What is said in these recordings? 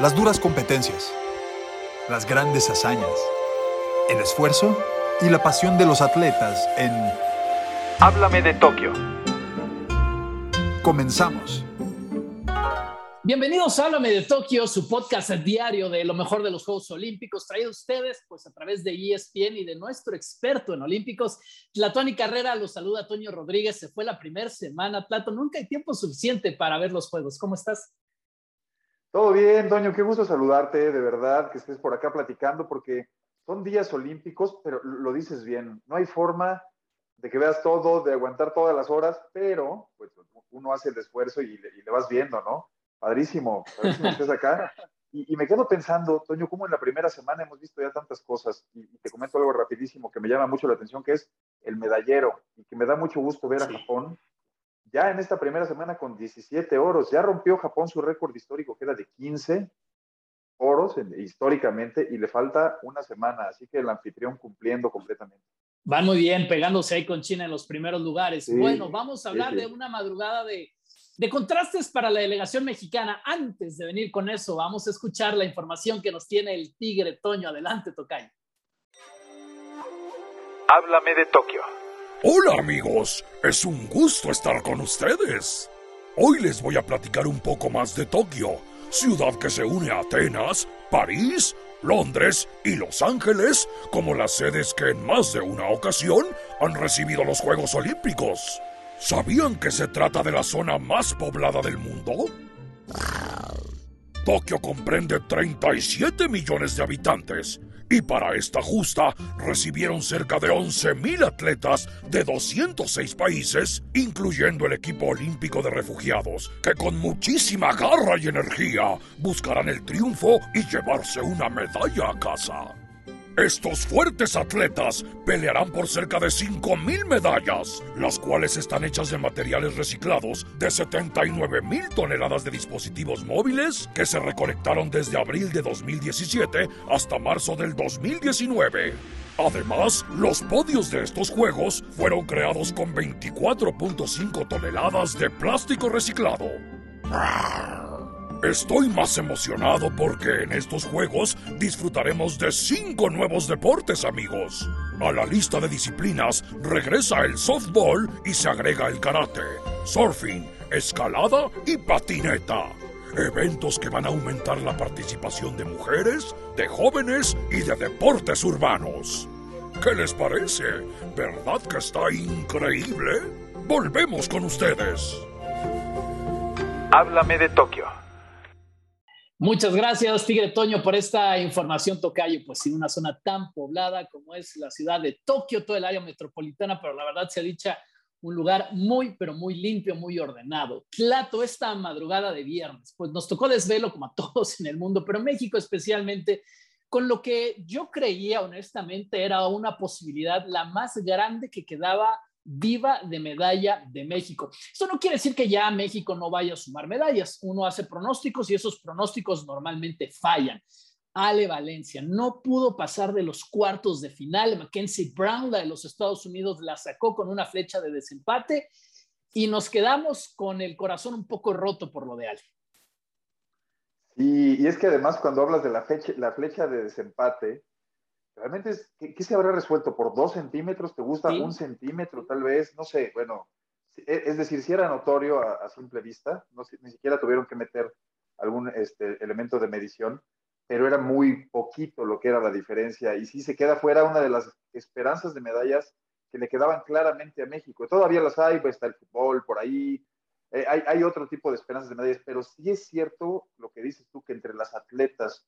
Las duras competencias, las grandes hazañas, el esfuerzo y la pasión de los atletas en Háblame de Tokio. Comenzamos. Bienvenidos a Háblame de Tokio, su podcast diario de lo mejor de los Juegos Olímpicos, traído a ustedes pues a través de ESPN y de nuestro experto en Olímpicos, Tlatón Carrera. Los saluda Toño Rodríguez. Se fue la primera semana. Plato, nunca hay tiempo suficiente para ver los Juegos. ¿Cómo estás? Todo bien, Toño. Qué gusto saludarte, de verdad, que estés por acá platicando, porque son días olímpicos, pero lo dices bien. No hay forma de que veas todo, de aguantar todas las horas, pero pues uno hace el esfuerzo y le, y le vas viendo, ¿no? Padrísimo, padrísimo que estés acá. Y, me quedo pensando, Toño, cómo en la primera semana hemos visto ya tantas cosas. Y, te comento algo rapidísimo que me llama mucho la atención, que es el medallero. Y que me da mucho gusto ver a Japón ya en esta primera semana con 17 oros. Ya rompió Japón su récord histórico, que era de 15 oros históricamente, y le falta una semana. Así que el anfitrión cumpliendo completamente. Van muy bien, pegándose ahí con China en los primeros lugares. bueno, vamos a hablar de una madrugada de de contrastes para la delegación mexicana. Antes de venir con eso, vamos a escuchar la información que nos tiene el Tigre Toño. Adelante, Tocayo. Háblame de Tokio. Hola amigos, es un gusto estar con ustedes. Hoy les voy a platicar un poco más de Tokio, ciudad que se une a Atenas, París, Londres y Los Ángeles como las sedes que en más de una ocasión han recibido los Juegos Olímpicos. ¿Sabían que se trata de la zona más poblada del mundo? Tokio comprende 37 millones de habitantes y para esta justa recibieron cerca de 11.000 atletas de 206 países, incluyendo el equipo olímpico de refugiados, que con muchísima garra y energía buscarán el triunfo y llevarse una medalla a casa. Estos fuertes atletas pelearán por cerca de 5.000 medallas, las cuales están hechas de materiales reciclados de 79.000 toneladas de dispositivos móviles que se recolectaron desde abril de 2017 hasta marzo del 2019. Además, los podios de estos juegos fueron creados con 24.5 toneladas de plástico reciclado. Estoy más emocionado porque en estos juegos disfrutaremos de cinco nuevos deportes, amigos. A la lista de disciplinas regresa el softball y se agrega el karate, surfing, escalada y patineta. Eventos que van a aumentar la participación de mujeres, de jóvenes y de deportes urbanos. ¿Qué les parece? ¿Verdad que está increíble? Volvemos con ustedes. Háblame de Tokio. Muchas gracias, Tigre Toño, por esta información, Tocayo. Pues en una zona tan poblada como es la ciudad de Tokio, todo el área metropolitana, pero la verdad se ha dicho un lugar muy, pero muy limpio, muy ordenado. Clato, esta madrugada de viernes, pues nos tocó desvelo como a todos en el mundo, pero México especialmente, con lo que yo creía honestamente era una posibilidad la más grande que quedaba viva de medalla de México. Esto no quiere decir que ya México no vaya a sumar medallas. Uno hace pronósticos y esos pronósticos normalmente fallan. Ale Valencia no pudo pasar de los cuartos de final. Mackenzie Brown, la de los Estados Unidos, la sacó con una flecha de desempate y nos quedamos con el corazón un poco roto por lo de Ale. Y, es que además cuando hablas de la, fecha, la flecha de desempate, Realmente, es, ¿qué, se habrá resuelto? ¿Por dos centímetros? ¿Te gusta un centímetro tal vez? No sé, bueno, e, es decir, si era notorio a, simple vista, no, ni siquiera tuvieron que meter algún este, elemento de medición, pero era muy poquito lo que era la diferencia. Y sí se queda fuera una de las esperanzas de medallas que le quedaban claramente a México. Todavía las hay, pues está el fútbol por ahí, eh, hay, hay, otro tipo de esperanzas de medallas, pero sí es cierto lo que dices tú, que entre las atletas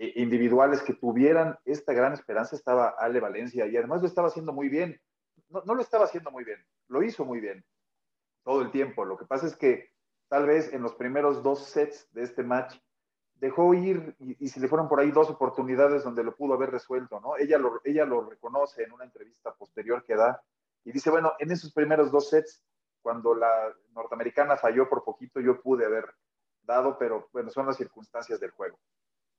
individuales que tuvieran esta gran esperanza estaba Ale Valencia y además lo estaba haciendo muy bien. No, no, lo estaba haciendo muy bien, lo hizo muy bien todo el tiempo. Lo que pasa es que tal vez en los primeros dos sets de este match dejó ir y, y se le fueron por ahí dos oportunidades donde lo pudo haber resuelto, ¿no? Ella lo, ella lo reconoce en una entrevista posterior que da y dice, bueno, en esos primeros dos sets, cuando la norteamericana falló por poquito, yo pude haber dado, pero bueno, son las circunstancias del juego.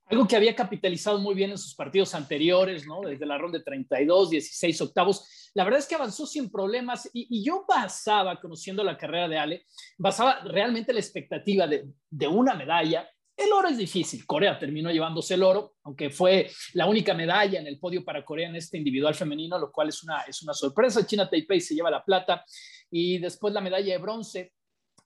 Algo que había capitalizado muy bien en sus partidos anteriores, ¿no? Desde la ronda de 32, 16 octavos. La verdad es que avanzó sin problemas y, yo basaba, conociendo la carrera de Ale, basaba realmente la expectativa de, de una medalla El oro es difícil. Corea terminó llevándose el oro, aunque fue la única medalla en el podio para Corea en este individual femenino, lo cual es una, es una sorpresa. China Taipei se lleva la plata y después la medalla de bronce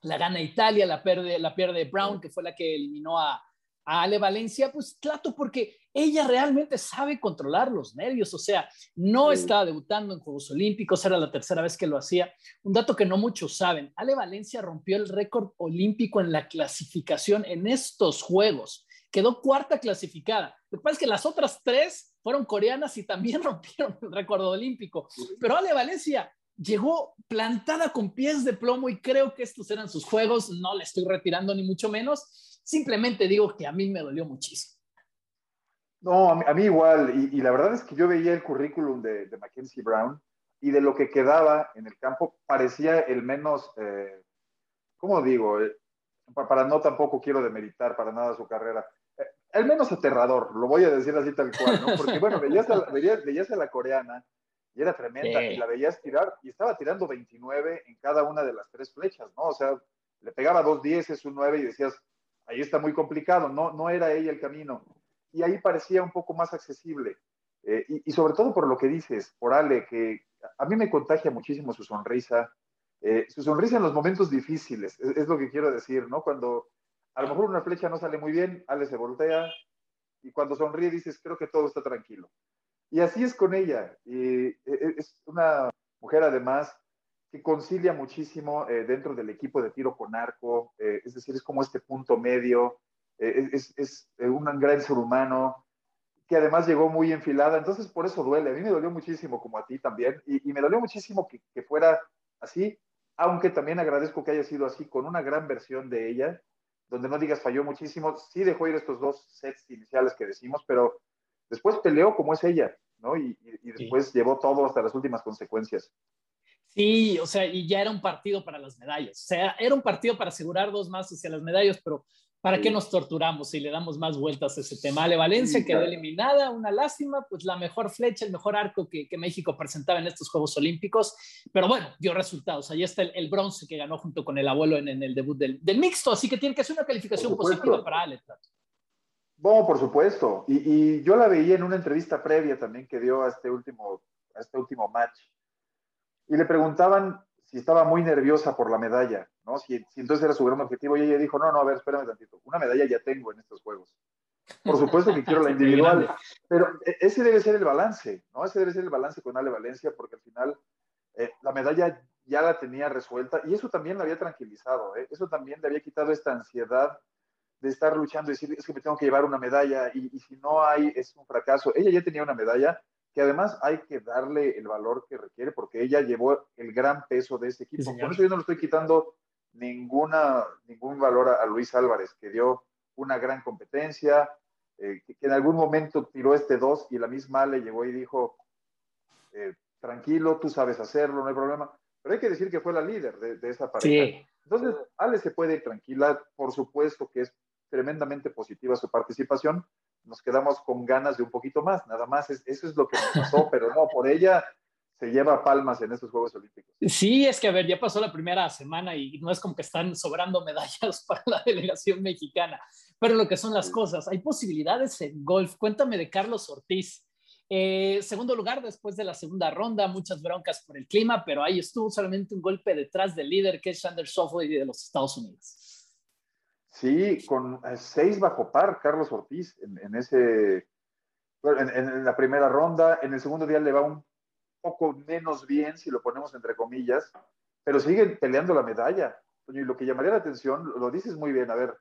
la gana Italia, la pierde, la pierde Brown, que fue la que eliminó a, a Ale Valencia, pues trato porque ella realmente sabe controlar los nervios, o sea, no estaba debutando en Juegos Olímpicos, era la tercera vez que lo hacía. Un dato que no muchos saben, Ale Valencia rompió el récord olímpico en la clasificación en estos Juegos, quedó cuarta clasificada. Lo que pasa es que las otras tres fueron coreanas y también rompieron el récord olímpico, pero Ale Valencia llegó plantada con pies de plomo y creo que estos eran sus Juegos, no le estoy retirando ni mucho menos Simplemente digo que a mí me dolió muchísimo. No, a mí, igual, y, la verdad es que yo veía el currículum de, Mackenzie Brown y de lo que quedaba en el campo parecía el menos, eh, ¿cómo digo? Eh, para no tampoco quiero demeritar para nada su carrera. Eh, el menos aterrador, lo voy a decir así tal cual, ¿no? Porque bueno, veías a, veías, a la coreana y era tremenda y la veías tirar y estaba tirando 29 en cada una de las tres flechas, ¿no? O sea, le pegaba dos dieces, un 9 y decías, ahí está muy complicado, no, no era ella el camino. Y ahí parecía un poco más accesible. Eh, y, sobre todo por lo que dices, por Ale, que a mí me contagia muchísimo su sonrisa, eh, su sonrisa en los momentos difíciles, es, lo que quiero decir, ¿no? Cuando a lo mejor una flecha no sale muy bien, Ale se voltea y cuando sonríe dices, creo que todo está tranquilo. Y así es con ella. Y e, e, es una mujer además que concilia muchísimo eh, dentro del equipo de tiro con arco, eh, es decir, es como este punto medio, eh, es, es un gran ser humano, que además llegó muy enfilada, entonces por eso duele, a mí me dolió muchísimo como a ti también, y, me dolió muchísimo que, que, fuera así, aunque también agradezco que haya sido así, con una gran versión de ella, donde no digas falló muchísimo, sí dejó ir estos dos sets iniciales que decimos, pero después peleó como es ella, ¿no? Y, y después llevó todo hasta las últimas consecuencias. Sí, o sea, y ya era un partido para las medallas. O sea, era un partido para asegurar dos más hacia las medallas, pero ¿para qué nos torturamos si le damos más vueltas a ese tema? Ale Valencia quedó eliminada, una lástima, pues la mejor flecha, el mejor arco que, México presentaba en estos Juegos Olímpicos, pero bueno, dio resultados. Ahí está el, bronce que ganó junto con el abuelo en, el debut del, mixto, así que tiene que ser una calificación positiva para Ale. Bueno, por supuesto. Y, y, yo la veía en una entrevista previa también que dio a este último, a este último match y le preguntaban si estaba muy nerviosa por la medalla, ¿no? Si, entonces era su gran objetivo y ella dijo, no, no, a ver, espérame tantito, una medalla ya tengo en estos juegos. Por supuesto que quiero la individual, pero e, ese debe ser el balance, ¿no? Ese debe ser el balance con Ale Valencia, porque al final eh, la medalla ya la tenía resuelta y eso también la había tranquilizado, ¿eh? eso también le había quitado esta ansiedad de estar luchando y decir, es que me tengo que llevar una medalla y, y si no hay, es un fracaso. Ella ya tenía una medalla que además hay que darle el valor que requiere porque ella llevó el gran peso de este equipo. Por eso yo no le estoy quitando ninguna, ningún valor a, Luis Álvarez, que dio una gran competencia, eh, que, en algún momento tiró este 2 y la misma le llegó y dijo, eh, tranquilo, tú sabes hacerlo, no hay problema. Pero hay que decir que fue la líder de, de esa pareja. Entonces, Ale se puede ir tranquila, por supuesto que es tremendamente positiva su participación, nos quedamos con ganas de un poquito más, nada más, eso es lo que nos pasó, pero no, por ella se lleva palmas en estos Juegos Olímpicos. Sí, es que a ver, ya pasó la primera semana y no es como que están sobrando medallas para la delegación mexicana, pero lo que son las cosas, hay posibilidades en golf. Cuéntame de Carlos Ortiz. Eh, segundo lugar después de la segunda ronda, muchas broncas por el clima, pero ahí estuvo solamente un golpe detrás del líder que es Sander Shoffley de los Estados Unidos. Sí, con eh, seis bajo par, Carlos Ortiz, en, ese, en, la primera ronda. En el segundo día le va un poco menos bien, si lo ponemos entre comillas, pero siguen peleando la medalla. Y lo que llamaría la atención, lo dices muy bien, a ver,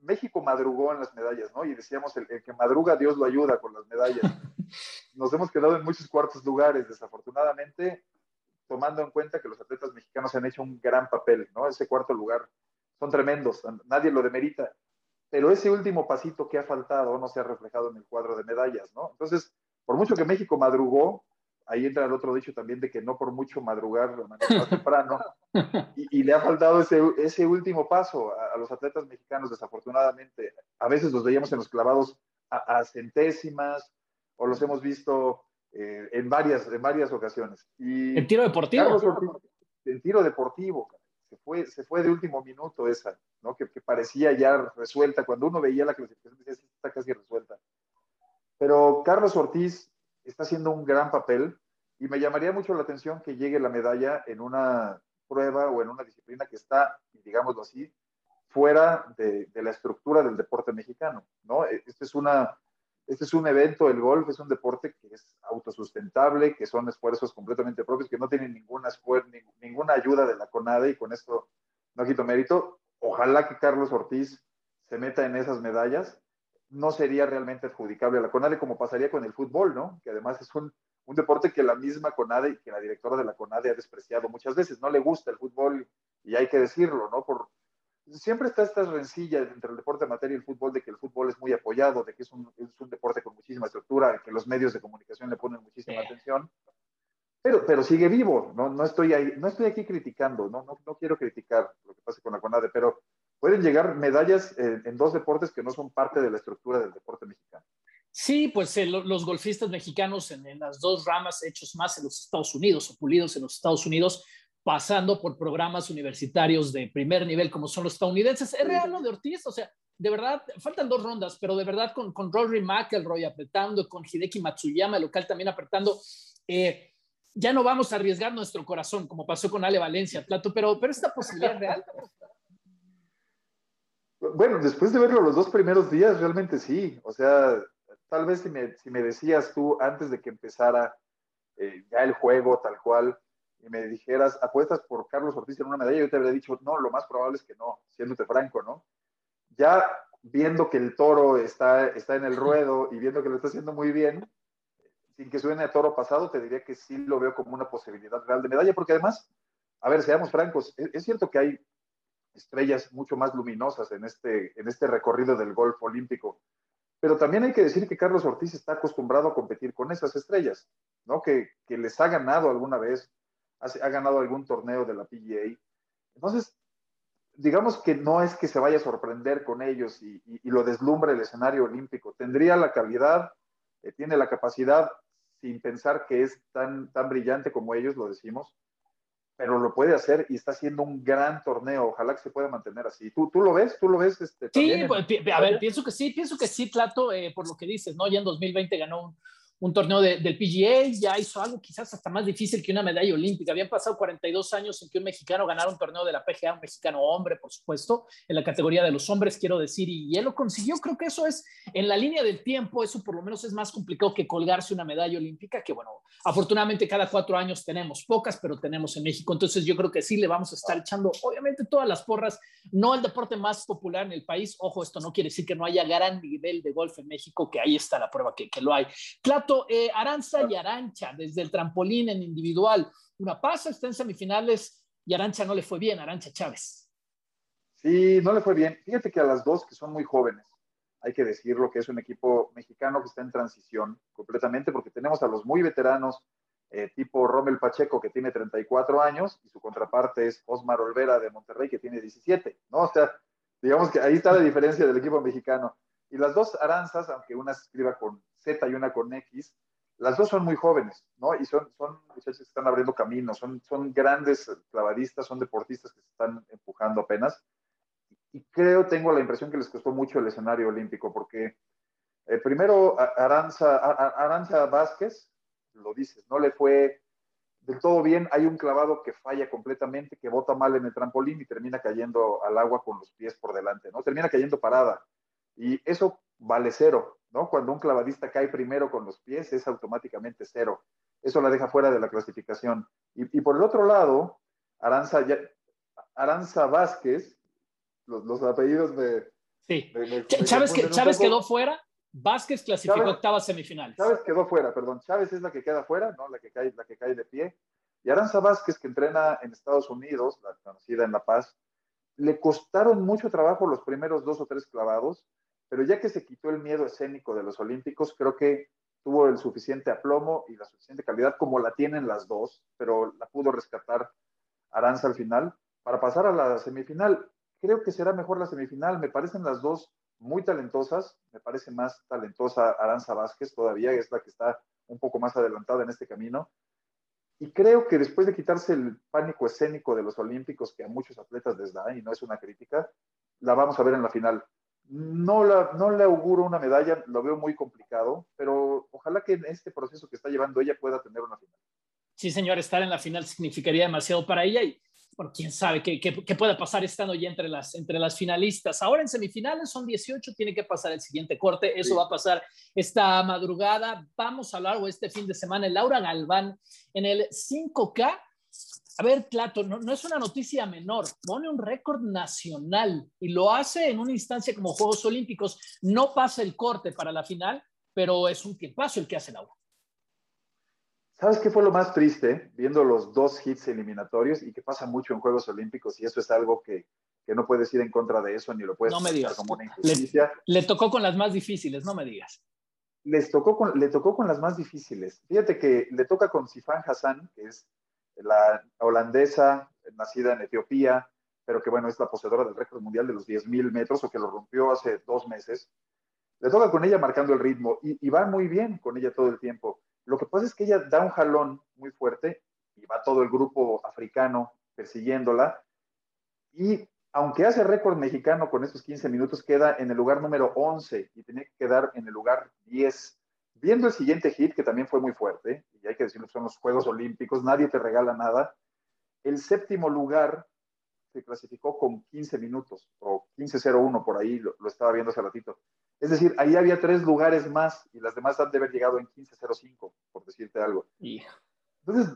México madrugó en las medallas, ¿no? Y decíamos, el, que madruga, Dios lo ayuda con las medallas. Nos hemos quedado en muchos cuartos lugares, desafortunadamente, tomando en cuenta que los atletas mexicanos han hecho un gran papel, ¿no? Ese cuarto lugar son tremendos, nadie lo demerita, pero ese último pasito que ha faltado no se ha reflejado en el cuadro de medallas, ¿no? Entonces, por mucho que México madrugó, ahí entra el otro dicho también de que no por mucho madrugar más temprano, y, le ha faltado ese, ese último paso a, los atletas mexicanos, desafortunadamente. A veces los veíamos en los clavados a, centésimas, o los hemos visto eh, en, varias, en varias ocasiones. Y el tiro deportivo. el tiro deportivo, se fue, se fue de último minuto esa, ¿no? Que, que, parecía ya resuelta. Cuando uno veía la clasificación, decía, está casi resuelta. Pero Carlos Ortiz está haciendo un gran papel y me llamaría mucho la atención que llegue la medalla en una prueba o en una disciplina que está, digámoslo así, fuera de, de la estructura del deporte mexicano, ¿no? Este es una este es un evento, el golf es un deporte que es autosustentable, que son esfuerzos completamente propios, que no tienen ninguna, ninguna ayuda de la CONADE y con esto no quito mérito. Ojalá que Carlos Ortiz se meta en esas medallas. No sería realmente adjudicable a la CONADE como pasaría con el fútbol, ¿no? Que además es un, un deporte que la misma CONADE y que la directora de la CONADE ha despreciado muchas veces. No le gusta el fútbol y hay que decirlo, ¿no? Por, siempre está esta rencilla entre el deporte amateur y el fútbol de que el fútbol es muy apoyado, de que es un, es un deporte con muchísima estructura, que los medios de comunicación le ponen muchísima atención. Pero, pero sigue vivo, ¿no? No, estoy ahí, no estoy aquí criticando, ¿no? No, no quiero criticar lo que pasa con la CONADE, pero pueden llegar medallas en, en dos deportes que no son parte de la estructura del deporte mexicano. Sí, pues eh, los golfistas mexicanos en, en, las dos ramas hechos más en los Estados Unidos o pulidos en los Estados Unidos pasando por programas universitarios de primer nivel como son los estadounidenses. ¿Es real lo de Ortiz? O sea, de verdad, faltan dos rondas, pero de verdad con, con Rory McElroy apretando, con Hideki Matsuyama, local también apretando, eh, ya no vamos a arriesgar nuestro corazón, como pasó con Ale Valencia, Plato, pero, pero esta posibilidad es real. Bueno, después de verlo los dos primeros días, realmente sí. O sea, tal vez si me, si me decías tú antes de que empezara eh, ya el juego tal cual, y me dijeras, apuestas por Carlos Ortiz en una medalla, yo te habría dicho, no, lo más probable es que no, siéndote franco, ¿no? Ya viendo que el toro está, está en el ruedo y viendo que lo está haciendo muy bien, sin que suene a toro pasado, te diría que sí lo veo como una posibilidad real de medalla, porque además, a ver, seamos francos, es, es cierto que hay estrellas mucho más luminosas en este, en este recorrido del golf olímpico, pero también hay que decir que Carlos Ortiz está acostumbrado a competir con esas estrellas, ¿no? Que, que les ha ganado alguna vez ha, ganado algún torneo de la PGA. Entonces, digamos que no es que se vaya a sorprender con ellos y, y, y lo deslumbre el escenario olímpico. Tendría la calidad, eh, tiene la capacidad, sin pensar que es tan, tan brillante como ellos, lo decimos, pero lo puede hacer y está haciendo un gran torneo. Ojalá que se pueda mantener así. ¿Tú, tú lo ves? ¿Tú lo ves? Este, sí, en... Pues, a ver, pienso que sí, pienso que sí, Plato, eh, por lo que dices, ¿no? Ya en 2020 ganó un, un torneo de, del PGA, ya hizo algo quizás hasta más difícil que una medalla olímpica. Habían pasado 42 años en que un mexicano ganara un torneo de la PGA, un mexicano hombre, por supuesto, en la categoría de los hombres, quiero decir, y él lo consiguió. Creo que eso es, en la línea del tiempo, eso por lo menos es más complicado que colgarse una medalla olímpica, que bueno, afortunadamente cada cuatro años tenemos pocas, pero tenemos en México. Entonces yo creo que sí le vamos a estar echando, obviamente, todas las porras, no el deporte más popular en el país. Ojo, esto no quiere decir que no haya gran nivel de golf en México, que ahí está la prueba que, que lo hay. Eh, Aranza y Arancha desde el trampolín en individual. Una pasa, está en semifinales y Arancha no le fue bien, Arancha Chávez. Sí, no le fue bien. Fíjate que a las dos que son muy jóvenes, hay que decirlo que es un equipo mexicano que está en transición completamente porque tenemos a los muy veteranos eh, tipo Rommel Pacheco que tiene 34 años y su contraparte es Osmar Olvera de Monterrey que tiene 17, ¿no? O sea, digamos que ahí está la diferencia del equipo mexicano. Y las dos aranzas, aunque una se escriba con Z y una con X, las dos son muy jóvenes, ¿no? Y son, son muchachos que están abriendo caminos, son, son grandes clavadistas, son deportistas que se están empujando apenas. Y creo, tengo la impresión que les costó mucho el escenario olímpico, porque eh, primero Aranza, Aranza Vázquez, lo dices, no le fue del todo bien. Hay un clavado que falla completamente, que bota mal en el trampolín y termina cayendo al agua con los pies por delante, ¿no? Termina cayendo parada. Y eso vale cero, ¿no? Cuando un clavadista cae primero con los pies es automáticamente cero. Eso la deja fuera de la clasificación. Y, y por el otro lado, Aranza, ya, Aranza Vázquez, los, los apellidos de... Sí. Me, que, quedó fuera, Vázquez clasificó Chávez, octava semifinales. Chávez quedó fuera, perdón. Chávez es la que queda fuera, ¿no? La que cae, la que cae de pie. Y Aranza Vázquez, que entrena en Estados Unidos, la conocida en La Paz, le costaron mucho trabajo los primeros dos o tres clavados, pero ya que se quitó el miedo escénico de los Olímpicos, creo que tuvo el suficiente aplomo y la suficiente calidad, como la tienen las dos, pero la pudo rescatar Aranza al final, para pasar a la semifinal. Creo que será mejor la semifinal, me parecen las dos muy talentosas, me parece más talentosa Aranza Vázquez todavía, es la que está un poco más adelantada en este camino. Y creo que después de quitarse el pánico escénico de los Olímpicos, que a muchos atletas les da, y no es una crítica, la vamos a ver en la final. No, la, no le auguro una medalla, lo veo muy complicado, pero ojalá que en este proceso que está llevando ella pueda tener una final. Sí, señor, estar en la final significaría demasiado para ella y bueno, quién sabe qué, qué, pueda pasar estando ya entre las, entre las finalistas. Ahora en semifinales son 18, tiene que pasar el siguiente corte, eso va a pasar esta madrugada. Vamos a hablar o este fin de semana, Laura Galván en el 5K. A ver, Clato, no, no es una noticia menor, pone un récord nacional y lo hace en una instancia como Juegos Olímpicos. No pasa el corte para la final, pero es un paso el que hace Laura. ¿Sabes qué fue lo más triste? Viendo los dos hits eliminatorios y que pasa mucho en Juegos Olímpicos y eso es algo que, que no puedes ir en contra de eso ni lo puedes no me digas. como una injusticia. Le, tocó con las más difíciles, no me digas. Les tocó con, le tocó con las más difíciles. Fíjate que le toca con Sifan Hassan, que es la holandesa, nacida en Etiopía, pero que bueno, es la poseedora del récord mundial de los 10.000 metros o que lo rompió hace dos meses. Le toca con ella marcando el ritmo y, va muy bien con ella todo el tiempo lo que pasa es que ella da un jalón muy fuerte y va todo el grupo africano persiguiéndola. Y aunque hace récord mexicano con estos 15 minutos, queda en el lugar número 11 y tiene que quedar en el lugar 10. Viendo el siguiente hit, que también fue muy fuerte, y hay que decirlo, son los Juegos Olímpicos, nadie te regala nada. El séptimo lugar se clasificó con 15 minutos, o 15.01 por ahí, lo, lo estaba viendo hace ratito. Es decir, ahí había tres lugares más y las demás han de haber llegado en 15.05, por decirte algo. Entonces,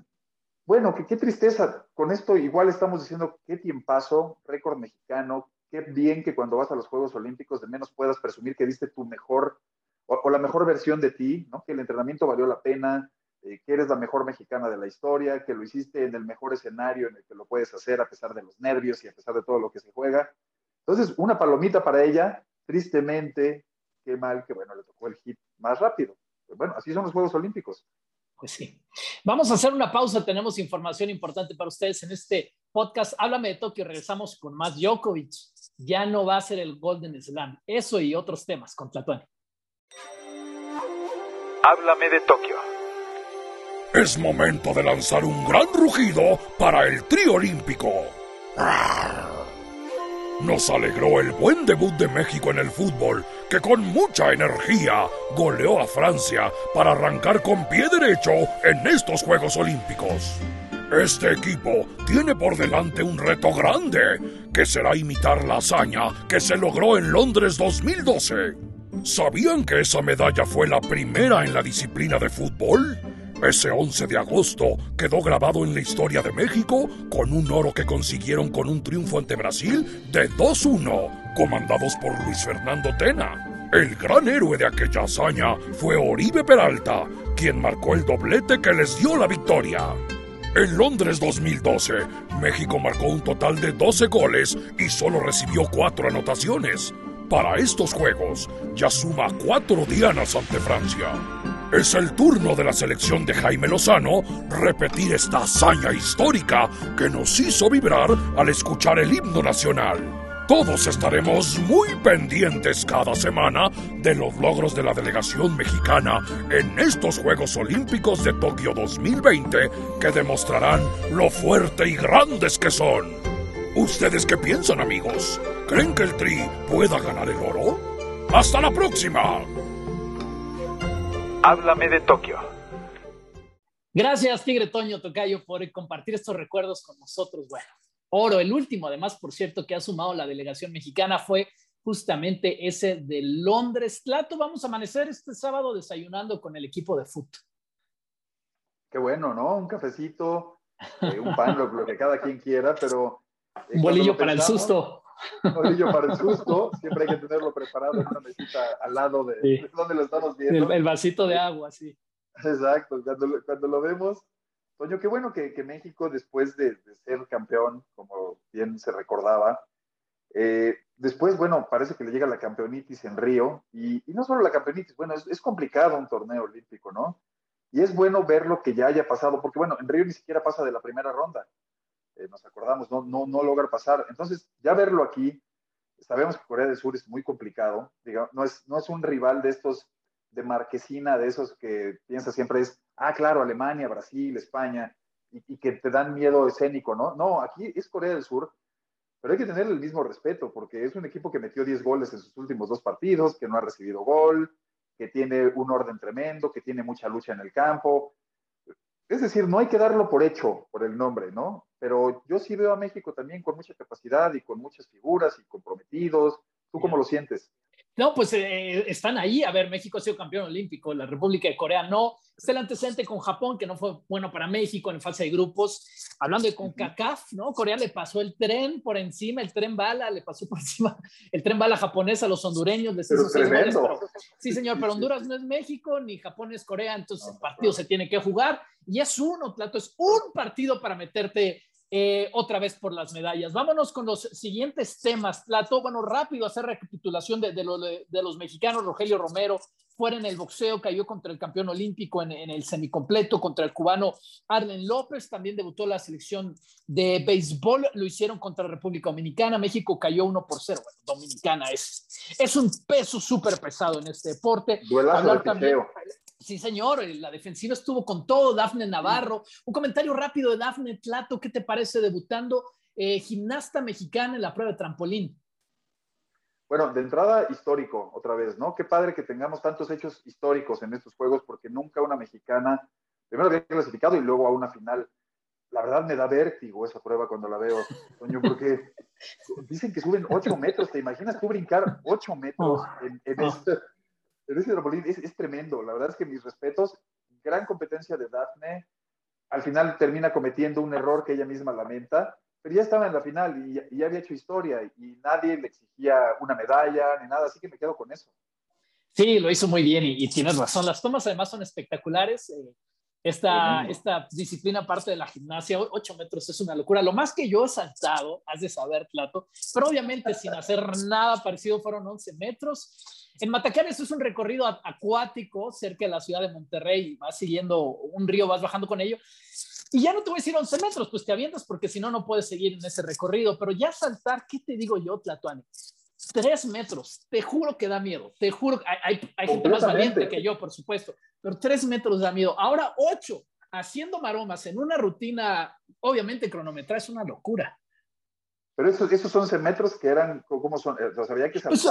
bueno, qué, qué tristeza. Con esto igual estamos diciendo qué tiempazo, récord mexicano, qué bien que cuando vas a los Juegos Olímpicos de menos puedas presumir que diste tu mejor o, la mejor versión de ti, ¿no? que el entrenamiento valió la pena, eh, que eres la mejor mexicana de la historia, que lo hiciste en el mejor escenario en el que lo puedes hacer a pesar de los nervios y a pesar de todo lo que se juega. Entonces, una palomita para ella, tristemente, qué mal que, bueno, le tocó el hit más rápido. Pues bueno, así son los Juegos Olímpicos. Pues sí. Vamos a hacer una pausa. Tenemos información importante para ustedes en este podcast. Háblame de Tokio. Regresamos con más Djokovic. Ya no va a ser el Golden Slam. Eso y otros temas con Platón. Háblame de Tokio. Es momento de lanzar un gran rugido para el trío olímpico. Nos alegró el buen debut de México en el fútbol, que con mucha energía goleó a Francia para arrancar con pie derecho en estos Juegos Olímpicos. Este equipo tiene por delante un reto grande, que será imitar la hazaña que se logró en Londres 2012. ¿Sabían que esa medalla fue la primera en la disciplina de fútbol? Ese 11 de agosto quedó grabado en la historia de México con un oro que consiguieron con un triunfo ante Brasil de 2-1, comandados por Luis Fernando Tena. El gran héroe de aquella hazaña fue Oribe Peralta, quien marcó el doblete que les dio la victoria. En Londres 2012, México marcó un total de 12 goles y solo recibió 4 anotaciones. Para estos juegos, ya suma 4 dianas ante Francia. Es el turno de la selección de Jaime Lozano repetir esta hazaña histórica que nos hizo vibrar al escuchar el himno nacional. Todos estaremos muy pendientes cada semana de los logros de la delegación mexicana en estos Juegos Olímpicos de Tokio 2020 que demostrarán lo fuerte y grandes que son. ¿Ustedes qué piensan amigos? ¿Creen que el Tri pueda ganar el oro? ¡Hasta la próxima! Háblame de Tokio. Gracias, Tigre Toño Tocayo, por compartir estos recuerdos con nosotros. Bueno, oro, el último, además, por cierto, que ha sumado la delegación mexicana fue justamente ese de Londres. Clato, vamos a amanecer este sábado desayunando con el equipo de fútbol. Qué bueno, ¿no? Un cafecito, eh, un pan, lo, que cada quien quiera, pero... Eh, un bolillo para el susto. Bolillo para el susto, siempre hay que tenerlo preparado en una mesita al lado de, donde lo estamos viendo. El, vasito de agua, sí. Exacto, cuando, cuando lo vemos. Toño, qué bueno que, que México, después de, ser campeón, como bien se recordaba, eh, después, bueno, parece que le llega la campeonitis en Río, y, y no solo la campeonitis, bueno, es, es, complicado un torneo olímpico, ¿no? Y es bueno ver lo que ya haya pasado, porque bueno, en Río ni siquiera pasa de la primera ronda. Eh, nos acordamos, no, no, no logra pasar. Entonces, ya verlo aquí, sabemos que Corea del Sur es muy complicado, digamos, no, es, no es un rival de estos de marquesina, de esos que piensa siempre es, ah, claro, Alemania, Brasil, España, y, que te dan miedo escénico, ¿no? No, aquí es Corea del Sur, pero hay que tenerle el mismo respeto, porque es un equipo que metió 10 goles en sus últimos dos partidos, que no ha recibido gol, que tiene un orden tremendo, que tiene mucha lucha en el campo. Es decir, no hay que darlo por hecho, por el nombre, ¿no? Pero yo sí veo a México también con mucha capacidad y con muchas figuras y comprometidos. ¿Tú cómo lo sientes? No, pues eh, están ahí. A ver, México ha sido campeón olímpico, la República de Corea no. Es el antecedente con Japón, que no fue bueno para México en fase de grupos. Hablando de CONCACAF, ¿no? Corea le pasó el tren por encima, el tren bala, le pasó por encima el tren bala japonés a los hondureños. sí, señor, pero Honduras no es México, ni Japón es Corea, entonces el partido se tiene que jugar. Y es uno, Plato, es un partido para meterte eh, otra vez por las medallas. Vámonos con los siguientes temas. Plato, bueno, rápido hacer recapitulación de, de, los mexicanos. Rogelio Romero fuera en el boxeo, cayó contra el campeón olímpico en, el semicompleto, contra el cubano Arlen López. También debutó la selección de béisbol, lo hicieron contra la República Dominicana. México cayó 1 por 0. Bueno, Dominicana es, es un peso súper pesado en este deporte. Duelazo también, Sí, señor, eh, la defensiva estuvo con todo, Dafne Navarro. Un comentario rápido de Dafne Tlato, ¿qué te parece debutando eh, gimnasta mexicana en la prueba de trampolín? Bueno, de entrada histórico, otra vez, ¿no? Qué padre que tengamos tantos hechos históricos en estos juegos, porque nunca una mexicana, primero había clasificado y luego a una final. La verdad me da vértigo esa prueba cuando la veo, Toño, porque dicen que suben ocho metros. ¿Te imaginas tú brincar ocho metros oh. en, en oh. Pero ese trampolín es, tremendo. La verdad es que mis respetos, gran competencia de Daphne. Al final termina cometiendo un error que ella misma lamenta, pero ya estaba en la final y, ya había hecho historia y nadie le exigía una medalla ni nada, así que me quedo con eso. Sí, lo hizo muy bien y, tienes razón. Las tomas además son espectaculares. Eh, esta, esta disciplina parte de la gimnasia, 8 metros es una locura. Lo más que yo he saltado, has de saber, Plato, pero obviamente sin hacer nada parecido fueron 11 metros. En Matacanes es un recorrido acuático cerca de la ciudad de Monterrey, vas siguiendo un río, vas bajando con ello. Y ya no te voy a decir 11 metros, pues te avientas porque si no, no puedes seguir en ese recorrido. Pero ya saltar, ¿qué te digo yo, Tlatuani? Tres metros, te juro que da miedo, te juro, hay, hay gente más valiente que yo, por supuesto, pero tres metros da miedo. Ahora ocho, haciendo maromas en una rutina, obviamente cronometrada, es una locura. Pero esos, esos 11 metros que eran, ¿cómo son? Eh, o sea, había que pues,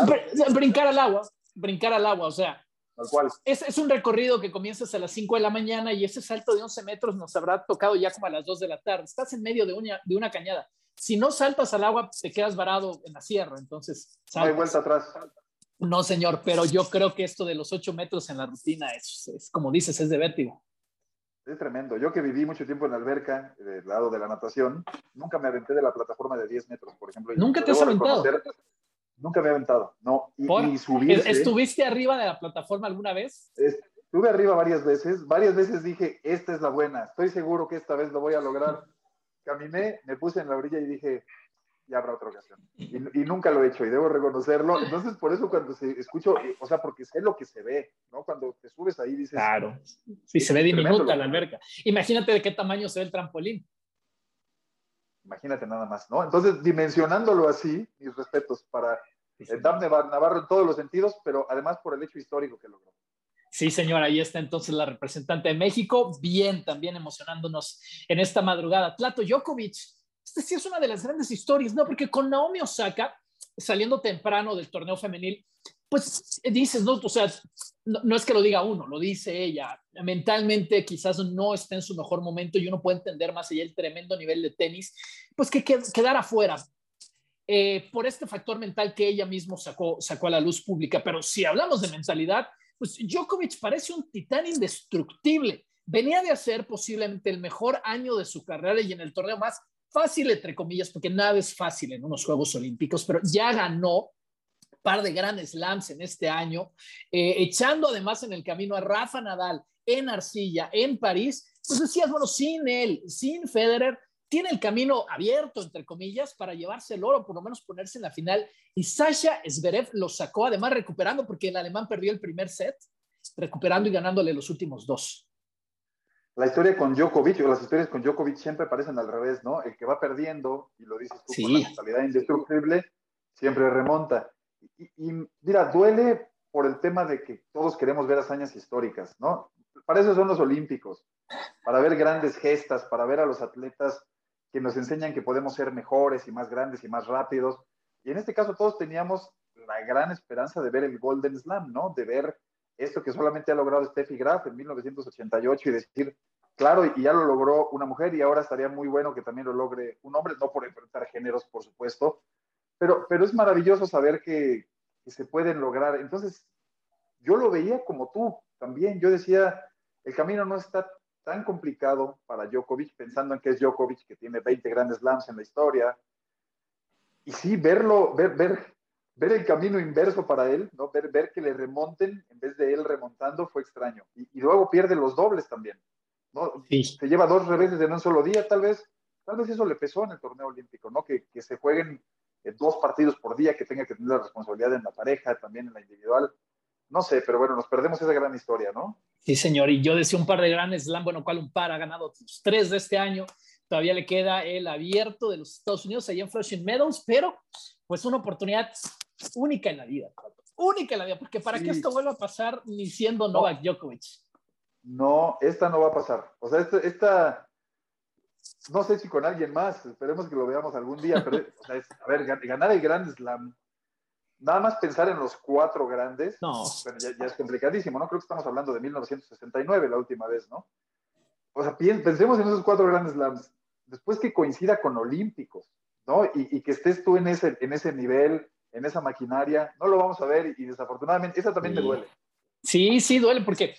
brincar al agua, brincar al agua, o sea. Tal cual. Es, es, un recorrido que comienzas a las 5 de la mañana y ese salto de 11 metros nos habrá tocado ya como a las 2 de la tarde. Estás en medio de una, de una cañada. Si no saltas al agua, te quedas varado en la sierra, entonces... No hay vuelta atrás. No, señor, pero yo creo que esto de los 8 metros en la rutina es, es como dices, es de vértigo. Es tremendo. Yo que viví mucho tiempo en la alberca, del lado de la natación, nunca me aventé de la plataforma de 10 metros, por ejemplo. ¿Nunca te has aventado? Nunca me he aventado, no. Y, ¿Estuviste arriba de la plataforma alguna vez? Estuve arriba varias veces. Varias veces dije, esta es la buena. Estoy seguro que esta vez lo voy a lograr. Caminé, me puse en la orilla y dije, ya habrá otra ocasión. Y, nunca lo he hecho y debo reconocerlo. Entonces, por eso cuando se escucho, eh, o sea, porque sé lo que se ve, ¿no? Cuando te subes ahí dices... Claro, sí, se ve diminuta la alberca. Imagínate de qué tamaño se ve el trampolín. Imagínate nada más, ¿no? Entonces, dimensionándolo así, mis respetos para el Navarro en todos los sentidos, pero además por el hecho histórico que logró. Sí, señor, ahí está entonces la representante de México, bien, también emocionándonos en esta madrugada. Tlato Djokovic esta sí es una de las grandes historias, ¿no? Porque con Naomi Osaka, saliendo temprano del torneo femenil, pues dices, no, o sea, no, es que lo diga uno, lo dice ella. Mentalmente quizás no está en su mejor momento y uno puede entender más allá el tremendo nivel de tenis, pues que quedar afuera. Eh, por este factor mental que ella misma sacó, sacó a la luz pública. Pero si hablamos de mentalidad, pues Djokovic parece un titán indestructible. Venía de hacer posiblemente el mejor año de su carrera y en el torneo más fácil, entre comillas, porque nada es fácil en unos Juegos Olímpicos, pero ya ganó par de grandes slams en este año, eh, echando además en el camino a Rafa Nadal en Arcilla, en París. Pues decías, bueno, sin él, sin Federer, tiene el camino abierto, entre comillas, para llevarse el oro, por lo menos ponerse en la final. Y Sasha Zverev lo sacó, además recuperando, porque el alemán perdió el primer set, recuperando y ganándole los últimos dos la historia con Djokovic, o las historias con Djokovic siempre parecen al revés, ¿no? El que va perdiendo, y lo dices tú con la mentalidad indestructible, siempre remonta. Y, mira, duele por el tema de que todos queremos ver hazañas históricas, ¿no? Para eso son los olímpicos, para ver grandes gestas, para ver a los atletas que nos enseñan que podemos ser mejores y más grandes y más rápidos. Y en este caso todos teníamos la gran esperanza de ver el Golden Slam, ¿no? De ver esto que solamente ha logrado Steffi Graf en 1988 y decir, claro, y ya lo logró una mujer y ahora estaría muy bueno que también lo logre un hombre, no por enfrentar géneros, por supuesto, pero, pero es maravilloso saber que, que se pueden lograr. Entonces, yo lo veía como tú también, yo decía, el camino no está tan complicado para Djokovic, pensando en que es Djokovic, que tiene 20 grandes slams en la historia. Y sí, verlo, ver, ver, ver el camino inverso para él, ¿no? ver, ver que le remonten en vez de él remontando fue extraño. Y, luego pierde los dobles también. ¿no? Se lleva dos reveses en un solo día, tal vez, tal vez eso le pesó en el torneo olímpico, ¿no? que, que se jueguen eh, dos partidos por día, que tenga que tener la responsabilidad en la pareja, también en la individual. No sé, pero bueno, nos perdemos esa gran historia, ¿no? Sí, señor. Y yo decía un par de grandes slam, bueno, cual un par ha ganado los tres de este año. Todavía le queda el abierto de los Estados Unidos allá en Flushing Meadows, pero pues una oportunidad única en la vida, única en la vida, porque para que esto vuelva a pasar ni siendo Novak Djokovic. No, esta no va a pasar. O sea, esta, esta, no sé si con alguien más, esperemos que lo veamos algún día, pero o sea, a ver, ganar el Grand Slam nada más pensar en los cuatro grandes, no. ya, es complicadísimo, ¿no? Creo que estamos hablando de 1969 la última vez, ¿no? O sea, pensemos en esos cuatro grandes slams. Después que coincida con olímpicos, ¿no? Y, que estés tú en ese, en ese nivel, en esa maquinaria, no lo vamos a ver y, desafortunadamente, esa también me duele. Sí, sí, duele porque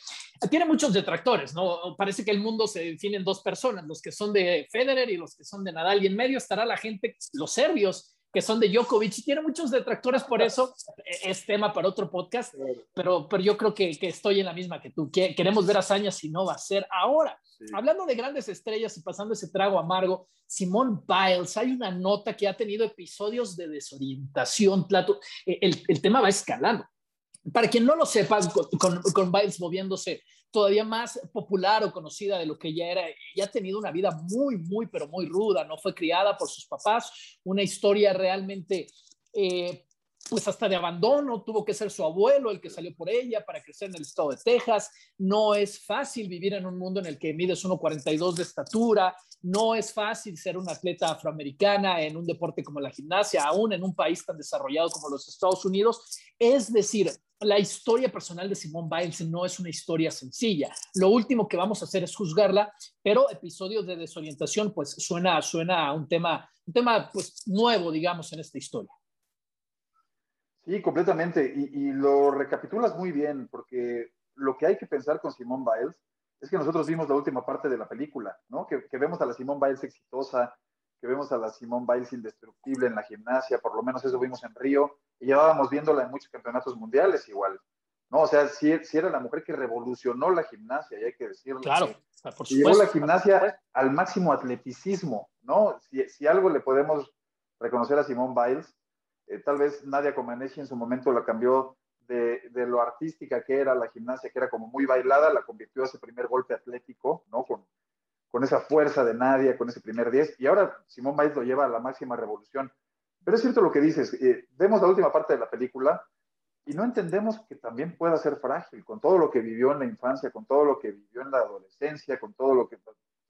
tiene muchos detractores, ¿no? Parece que el mundo se define en dos personas, los que son de Federer y los que son de Nadal, y en medio estará la gente, los serbios, que son de Djokovic y tiene muchos detractores por eso. Es tema para otro podcast, pero, pero yo creo que, que estoy en la misma que tú. Que, queremos ver hazañas y no va a ser ahora. Hablando de grandes estrellas y pasando ese trago amargo, Simón Biles, hay una nota que ha tenido episodios de desorientación. E-, el, el tema va escalando. Para quien no lo sepa, con, con, con Biles moviéndose todavía más popular o conocida de lo que ella era. Ella ha tenido una vida muy, muy, pero muy ruda, no fue criada por sus papás, una historia realmente... Eh, pues hasta de abandono, tuvo que ser su abuelo el que salió por ella para crecer en el estado de Texas. No es fácil vivir en un mundo en el que mides 1,42 de estatura, no es fácil ser una atleta afroamericana en un deporte como la gimnasia, aún en un país tan desarrollado como los Estados Unidos. Es decir, la historia personal de Simone Biles no es una historia sencilla. Lo último que vamos a hacer es juzgarla, pero episodios de desorientación, pues suena, suena a un tema, un tema pues nuevo, digamos, en esta historia. Sí, completamente. Y, lo recapitulas muy bien, porque lo que hay que pensar con Simone Biles es que nosotros vimos la última parte de la película, ¿no? Que, vemos a la Simone Biles exitosa, que vemos a la Simone Biles indestructible en la gimnasia, por lo menos eso vimos en Río, y llevábamos viéndola en muchos campeonatos mundiales igual. ¿no? O sea, si, si era la mujer que revolucionó la gimnasia, y hay que decirlo. Claro, por supuesto. Llevó la gimnasia al máximo atleticismo, ¿no? Si, si, algo le podemos reconocer a Simone Biles, eh, tal vez Nadia Comaneci en su momento la cambió de, de, lo artística que era la gimnasia, que era como muy bailada, la convirtió a ese primer golpe atlético, ¿no? Con, con esa fuerza de Nadia, con ese primer 10, y ahora Simón Biles lo lleva a la máxima revolución. Pero es cierto lo que dices, eh, vemos la última parte de la película y no entendemos que también pueda ser frágil, con todo lo que vivió en la infancia, con todo lo que vivió en la adolescencia, con todo lo que,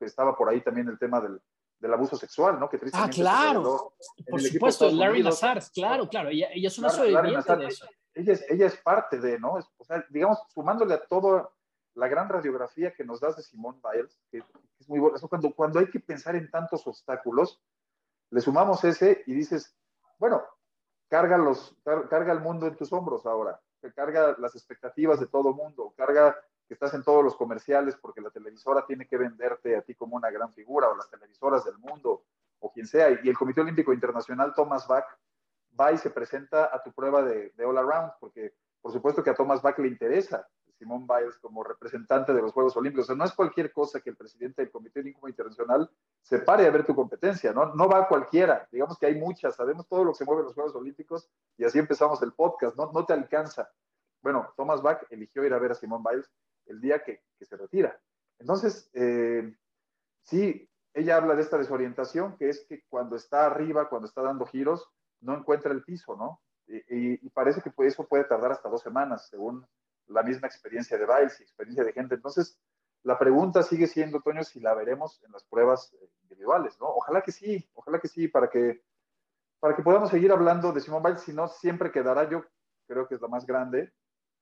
estaba por ahí también el tema del, del abuso sexual, ¿no? Que ah, claro, por supuesto, Larry Nazar, claro, claro, ella, ella es una sobreviviente de eso. Ella es, ella es parte de, ¿no? o sea, digamos, sumándole a todo la gran radiografía que nos das de Simón Biles, que, muy bueno. Cuando, cuando hay que pensar en tantos obstáculos, le sumamos ese y dices, bueno, carga, los, carga el mundo en tus hombros ahora, carga las expectativas de todo mundo, carga que estás en todos los comerciales porque la televisora tiene que venderte a ti como una gran figura, o las televisoras del mundo, o quien sea. Y el Comité Olímpico Internacional, Thomas Bach, va y se presenta a tu prueba de, de All Around, porque por supuesto que a Thomas Bach le interesa Simón Biles como representante de los Juegos Olímpicos. O sea, no es cualquier cosa que el presidente del Comité Olímpico Internacional se pare a ver tu competencia, ¿no? No va cualquiera. Digamos que hay muchas, sabemos todo lo que se mueve en los Juegos Olímpicos y así empezamos el podcast, ¿no? No te alcanza. Bueno, Thomas Bach eligió ir a ver a Simón Biles el día que, que se retira. Entonces, eh, sí, ella habla de esta desorientación, que es que cuando está arriba, cuando está dando giros, no encuentra el piso, ¿no? Y, y parece que eso puede tardar hasta dos semanas, según la misma experiencia de Biles y experiencia de gente. Entonces, La pregunta sigue siendo, Toño, si la veremos en las pruebas individuales, ¿no? Ojalá que sí, ojalá que sí, para que, para que podamos seguir hablando de Simón Biles, si no, siempre quedará, yo creo que es la más grande,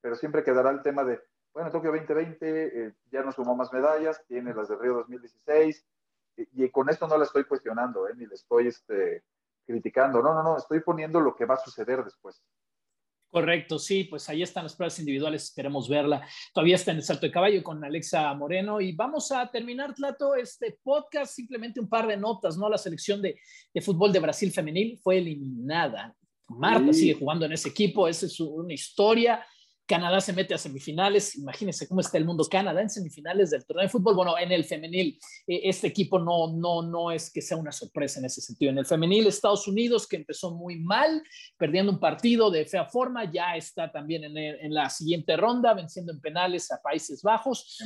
pero siempre quedará el tema de, bueno, Tokio 2020 eh, ya no sumó más medallas, tiene las de Río 2016, y, y con esto no la estoy cuestionando, eh, ni le estoy este, criticando, no, no, no, estoy poniendo lo que va a suceder después. Correcto, sí, pues ahí están las pruebas individuales, esperemos verla. Todavía está en el salto de caballo con Alexa Moreno y vamos a terminar, Tlato, este podcast, simplemente un par de notas, ¿no? La selección de, de fútbol de Brasil femenil fue eliminada. Marta sigue jugando en ese equipo, esa es una historia Canadá se mete a semifinales, imagínense cómo está el mundo, Canadá en semifinales del torneo de fútbol, bueno, en el femenil, eh, este equipo no, no, no es que sea una sorpresa en ese sentido, en el femenil Estados Unidos, que empezó muy mal, perdiendo un partido de fea forma, ya está también en, la siguiente ronda, venciendo en penales a Países Bajos.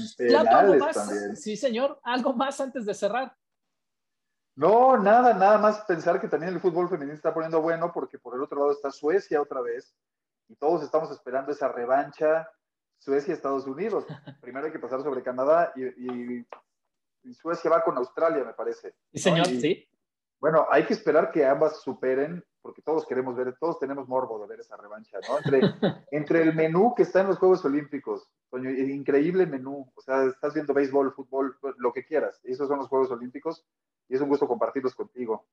¿Algo más? Sí, señor, algo más antes de cerrar. No, nada, nada más pensar que también el fútbol femenil está poniendo bueno porque por el otro lado está Suecia otra vez, y todos estamos esperando esa revancha Suecia-Estados Unidos. Primero hay que pasar sobre Canadá y, Suecia va con Australia, me parece. Sí, señor, sí. Bueno, hay que esperar que ambas superen, porque todos queremos ver, todos tenemos morbo de ver esa revancha, ¿no? Entre, entre el menú que está en los Juegos Olímpicos, coño, increíble menú, o sea, estás viendo béisbol, fútbol, lo que quieras, esos son los Juegos Olímpicos y es un gusto compartirlos contigo.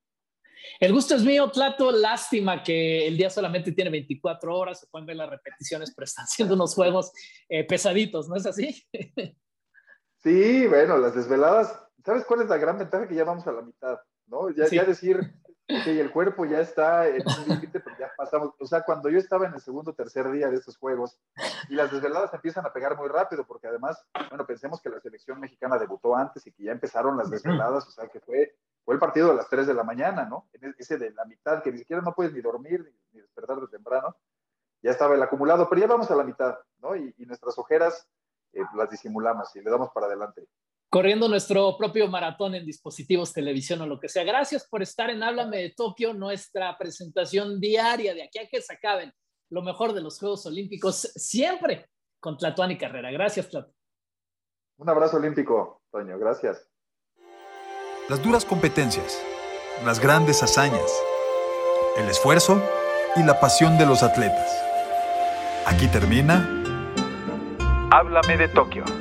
El gusto es mío, Tlato. Lástima que el día solamente tiene 24 horas. Se pueden ver las repeticiones, pero están siendo unos juegos eh, pesaditos, ¿no es así? sí, bueno, las desveladas. ¿Sabes cuál es la gran ventaja? Que ya vamos a la mitad, ¿no? Ya, ya decir, que el cuerpo ya está en un límite, pero ya pasamos. O sea, cuando yo estaba en el segundo o tercer día de estos juegos y las desveladas empiezan a pegar muy rápido, porque además, bueno, pensemos que la selección mexicana debutó antes y que ya empezaron las desveladas, o sea, que fue fue el partido de las 3 de la mañana, ¿no? Ese de la mitad, que ni siquiera no puedes ni dormir ni, despertar de temprano. Ya estaba el acumulado, pero ya vamos a la mitad, ¿no? Y, nuestras ojeras eh, las disimulamos y le damos para adelante. Corriendo nuestro propio maratón en dispositivos, televisión o lo que sea. Gracias por estar en Háblame de Tokio, nuestra presentación diaria de aquí a que se acaben lo mejor de los Juegos Olímpicos, siempre con Tlatuani Carrera. Gracias, Tlatuani. Un abrazo olímpico, Toño. Gracias las duras competencias, las grandes hazañas, el esfuerzo y la pasión de los atletas. Aquí termina. Háblame de Tokio.